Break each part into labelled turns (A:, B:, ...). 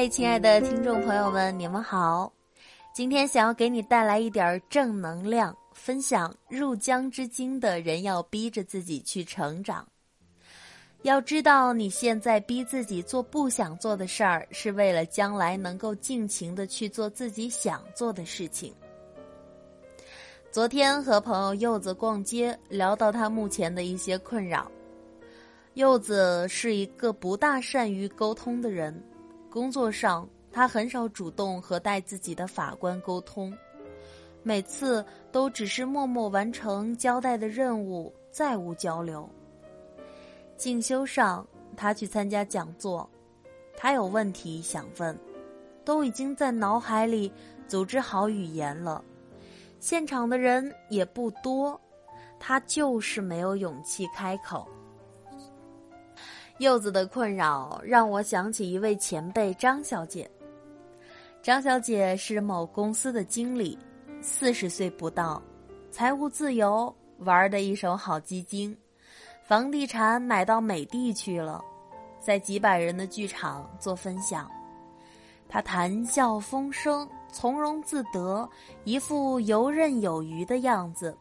A: 嗨，亲爱的听众朋友们，你们好！今天想要给你带来一点正能量，分享入江之鲸的人要逼着自己去成长。要知道，你现在逼自己做不想做的事儿，是为了将来能够尽情的去做自己想做的事情。昨天和朋友柚子逛街，聊到他目前的一些困扰。柚子是一个不大善于沟通的人。工作上，他很少主动和带自己的法官沟通，每次都只是默默完成交代的任务，再无交流。进修上，他去参加讲座，他有问题想问，都已经在脑海里组织好语言了，现场的人也不多，他就是没有勇气开口。柚子的困扰让我想起一位前辈张小姐。张小姐是某公司的经理，四十岁不到，财务自由，玩的一手好基金，房地产买到美的去了，在几百人的剧场做分享。她谈笑风生，从容自得，一副游刃有余的样子。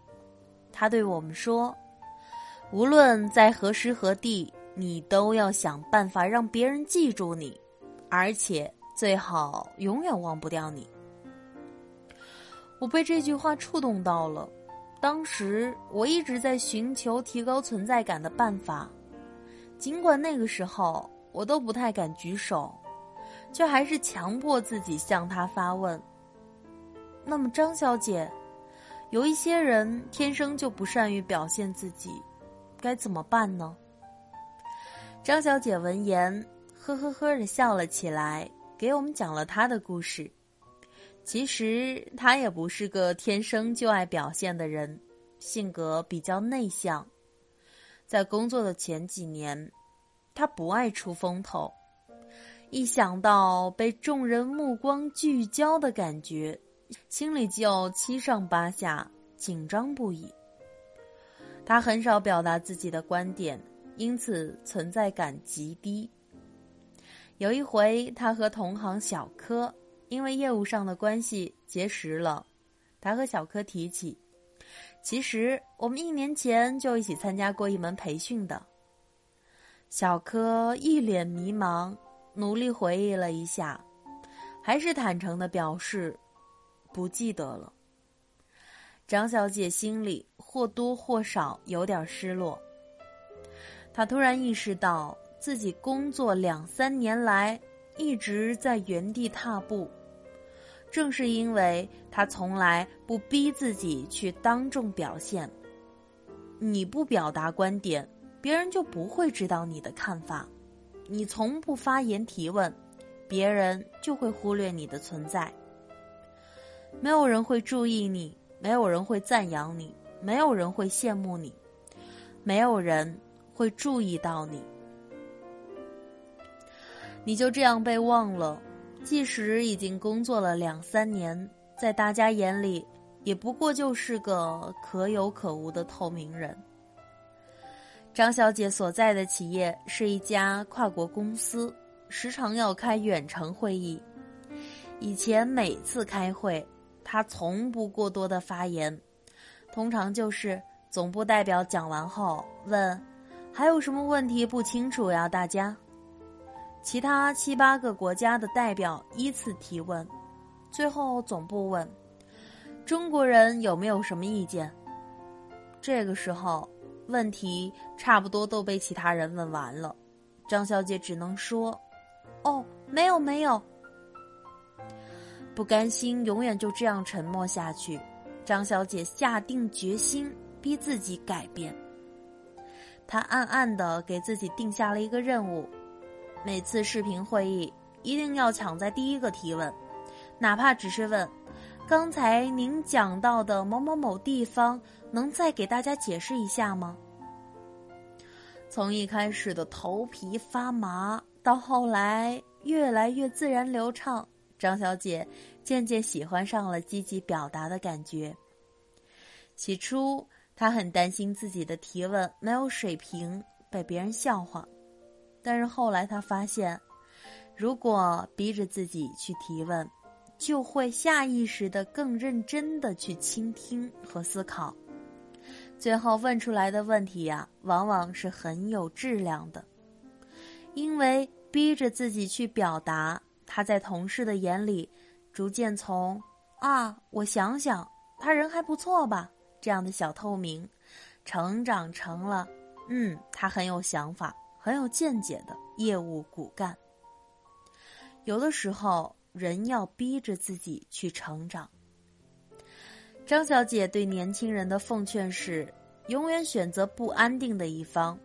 A: 她对我们说：“无论在何时何地。”你都要想办法让别人记住你，而且最好永远忘不掉你。我被这句话触动到了。当时我一直在寻求提高存在感的办法，尽管那个时候我都不太敢举手，却还是强迫自己向他发问。那么，张小姐，有一些人天生就不善于表现自己，该怎么办呢？张小姐闻言，呵呵呵的笑了起来，给我们讲了她的故事。其实她也不是个天生就爱表现的人，性格比较内向。在工作的前几年，她不爱出风头，一想到被众人目光聚焦的感觉，心里就七上八下，紧张不已。她很少表达自己的观点。因此存在感极低。有一回，他和同行小柯因为业务上的关系结识了。他和小柯提起，其实我们一年前就一起参加过一门培训的。小柯一脸迷茫，努力回忆了一下，还是坦诚的表示不记得了。张小姐心里或多或少有点失落。他突然意识到，自己工作两三年来一直在原地踏步，正是因为他从来不逼自己去当众表现。你不表达观点，别人就不会知道你的看法；你从不发言提问，别人就会忽略你的存在。没有人会注意你，没有人会赞扬你，没有人会羡慕你，没有人。会注意到你，你就这样被忘了。即使已经工作了两三年，在大家眼里，也不过就是个可有可无的透明人。张小姐所在的企业是一家跨国公司，时常要开远程会议。以前每次开会，她从不过多的发言，通常就是总部代表讲完后问。还有什么问题不清楚呀？大家，其他七八个国家的代表依次提问，最后总部问：“中国人有没有什么意见？”这个时候，问题差不多都被其他人问完了，张小姐只能说：“哦，没有，没有。”不甘心永远就这样沉默下去，张小姐下定决心逼自己改变。他暗暗的给自己定下了一个任务：每次视频会议一定要抢在第一个提问，哪怕只是问“刚才您讲到的某某某地方，能再给大家解释一下吗？”从一开始的头皮发麻，到后来越来越自然流畅，张小姐渐渐喜欢上了积极表达的感觉。起初。他很担心自己的提问没有水平，被别人笑话。但是后来他发现，如果逼着自己去提问，就会下意识的更认真的去倾听和思考，最后问出来的问题呀，往往是很有质量的。因为逼着自己去表达，他在同事的眼里，逐渐从啊，我想想，他人还不错吧这样的小透明，成长成了嗯，他很有想法、很有见解的业务骨干。有的时候，人要逼着自己去成长。张小姐对年轻人的奉劝是：永远选择不安定的一方。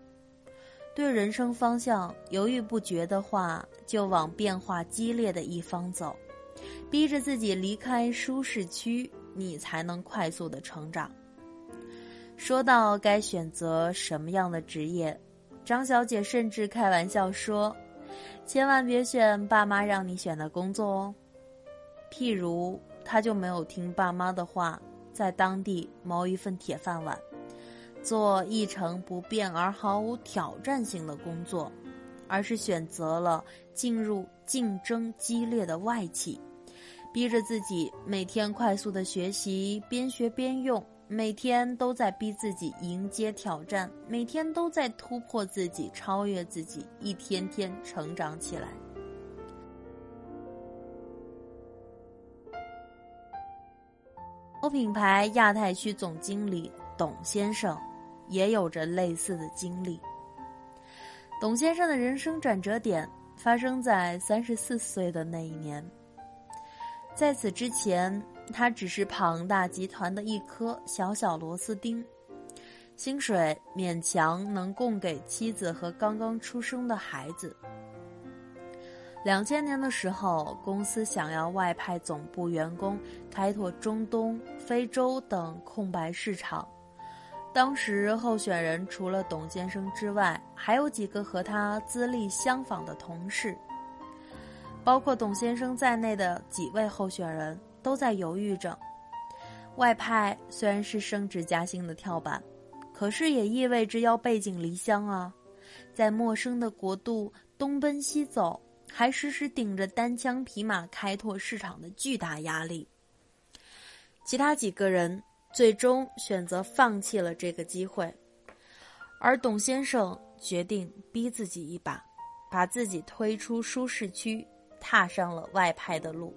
A: 对人生方向犹豫不决的话，就往变化激烈的一方走，逼着自己离开舒适区，你才能快速的成长。说到该选择什么样的职业，张小姐甚至开玩笑说。千万别选爸妈让你选的工作哦。譬如，她就没有听爸妈的话，在当地谋一份铁饭碗，做一成不变而毫无挑战性的工作，而是选择了进入竞争激烈的外企，逼着自己每天快速的学习，边学边用。每天都在逼自己迎接挑战，每天都在突破自己、超越自己，一天天成长起来。某品牌亚太区总经理董先生也有着类似的经历。董先生的人生转折点发生在三十四岁的那一年，在此之前。他只是庞大集团的一颗小小螺丝钉，薪水勉强能供给妻子和刚刚出生的孩子。两千年的时候，公司想要外派总部员工开拓中东、非洲等空白市场，当时候选人除了董先生之外，还有几个和他资历相仿的同事，包括董先生在内的几位候选人。都在犹豫着，外派虽然是升职加薪的跳板，可是也意味着要背井离乡啊，在陌生的国度东奔西走，还时时顶着单枪匹马开拓市场的巨大压力。其他几个人最终选择放弃了这个机会，而董先生决定逼自己一把，把自己推出舒适区，踏上了外派的路。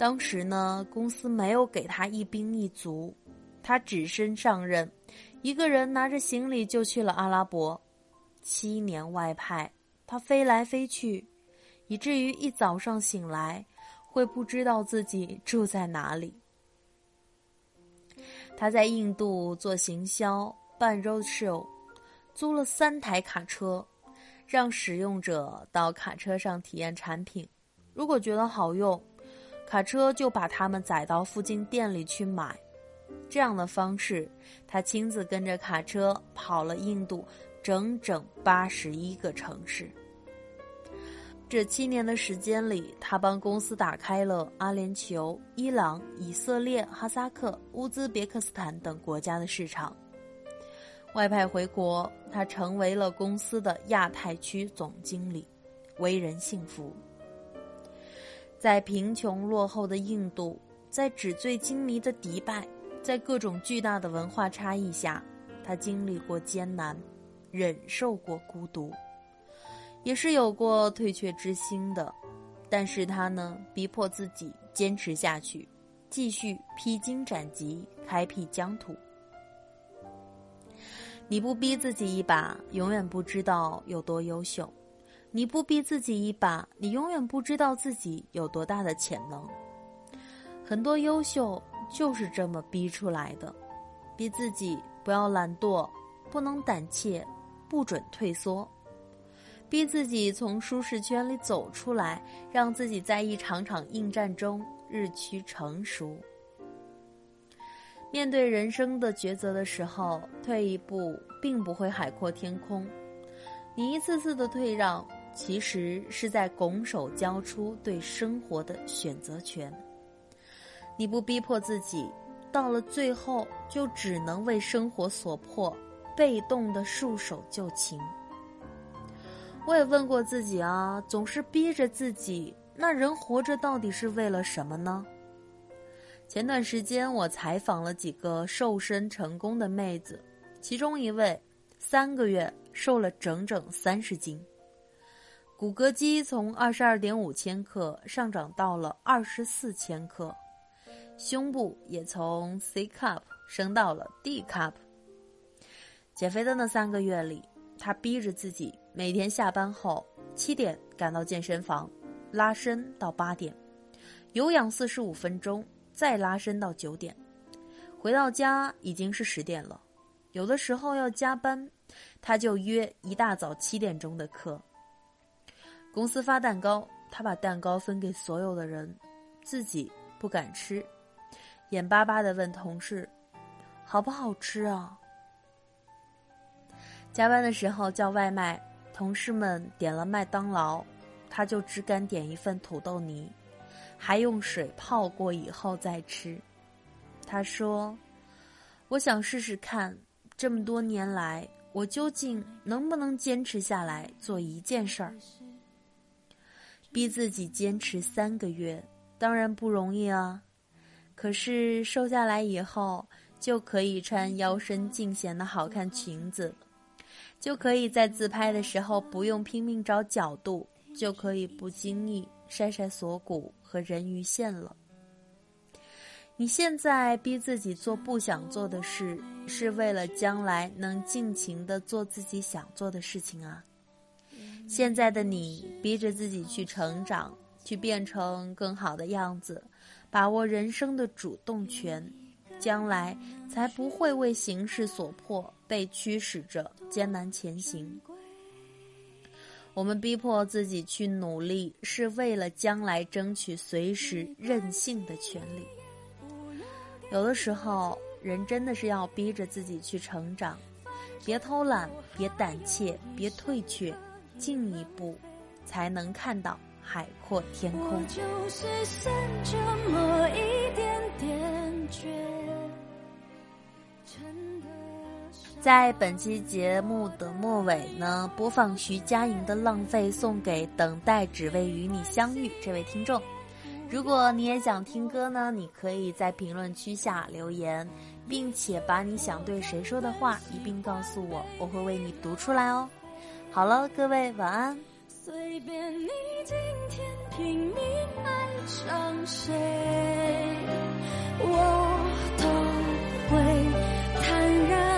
A: 当时呢，公司没有给他一兵一卒，他只身上任，一个人拿着行李就去了阿拉伯。七年外派，他飞来飞去，以至于一早上醒来会不知道自己住在哪里。他在印度做行销，办 road show，租了三台卡车，让使用者到卡车上体验产品，如果觉得好用。卡车就把他们载到附近店里去买，这样的方式，他亲自跟着卡车跑了印度整整八十一个城市。这七年的时间里，他帮公司打开了阿联酋、伊朗、以色列、哈萨克、乌兹别克斯坦等国家的市场。外派回国，他成为了公司的亚太区总经理，为人幸福。在贫穷落后的印度，在纸醉金迷的迪拜，在各种巨大的文化差异下，他经历过艰难，忍受过孤独，也是有过退却之心的。但是他呢，逼迫自己坚持下去，继续披荆斩棘，开辟疆土。你不逼自己一把，永远不知道有多优秀。你不逼自己一把，你永远不知道自己有多大的潜能。很多优秀就是这么逼出来的，逼自己不要懒惰，不能胆怯，不准退缩，逼自己从舒适圈里走出来，让自己在一场场应战中日趋成熟。面对人生的抉择的时候，退一步并不会海阔天空，你一次次的退让。其实是在拱手交出对生活的选择权。你不逼迫自己，到了最后就只能为生活所迫，被动的束手就擒。我也问过自己啊，总是逼着自己，那人活着到底是为了什么呢？前段时间我采访了几个瘦身成功的妹子，其中一位三个月瘦了整整三十斤，骨骼肌从二十二点五千克上涨到了二十四千克，胸部也从 C cup 升到了 D cup。减肥的那三个月里，他逼着自己每天下班后七点赶到健身房，拉伸到八点，有氧四十五分钟，再拉伸到九点。回到家已经是十点了，有的时候要加班，他就约一大早七点钟的课。公司发蛋糕，他把蛋糕分给所有的人，自己不敢吃，眼巴巴的问同事：“好不好吃啊？”加班的时候叫外卖，同事们点了麦当劳，他就只敢点一份土豆泥，还用水泡过以后再吃。他说：“我想试试看，这么多年来，我究竟能不能坚持下来做一件事儿？逼自己坚持三个月，当然不容易啊。可是瘦下来以后，就可以穿腰身尽显的好看裙子。”就可以在自拍的时候不用拼命找角度，就可以不经意晒晒锁骨和人鱼线了。你现在逼自己做不想做的事，是为了将来能尽情的做自己想做的事情啊。现在的你逼着自己去成长，去变成更好的样子，把握人生的主动权。将来才不会为形势所迫，被驱使着艰难前行。我们逼迫自己去努力，是为了将来争取随时任性的权利。有的时候，人真的是要逼着自己去成长，别偷懒，别胆怯，别退却，进一步，才能看到海阔天空。在本期节目的末尾呢，播放徐佳莹的《浪费》，送给等待只为与你相遇这位听众。如果你也想听歌呢，你可以在评论区下留言，并且把你想对谁说的话一并告诉我，我会为你读出来哦。好了，各位晚安。随便你今天拼命爱上谁，我都会。坦然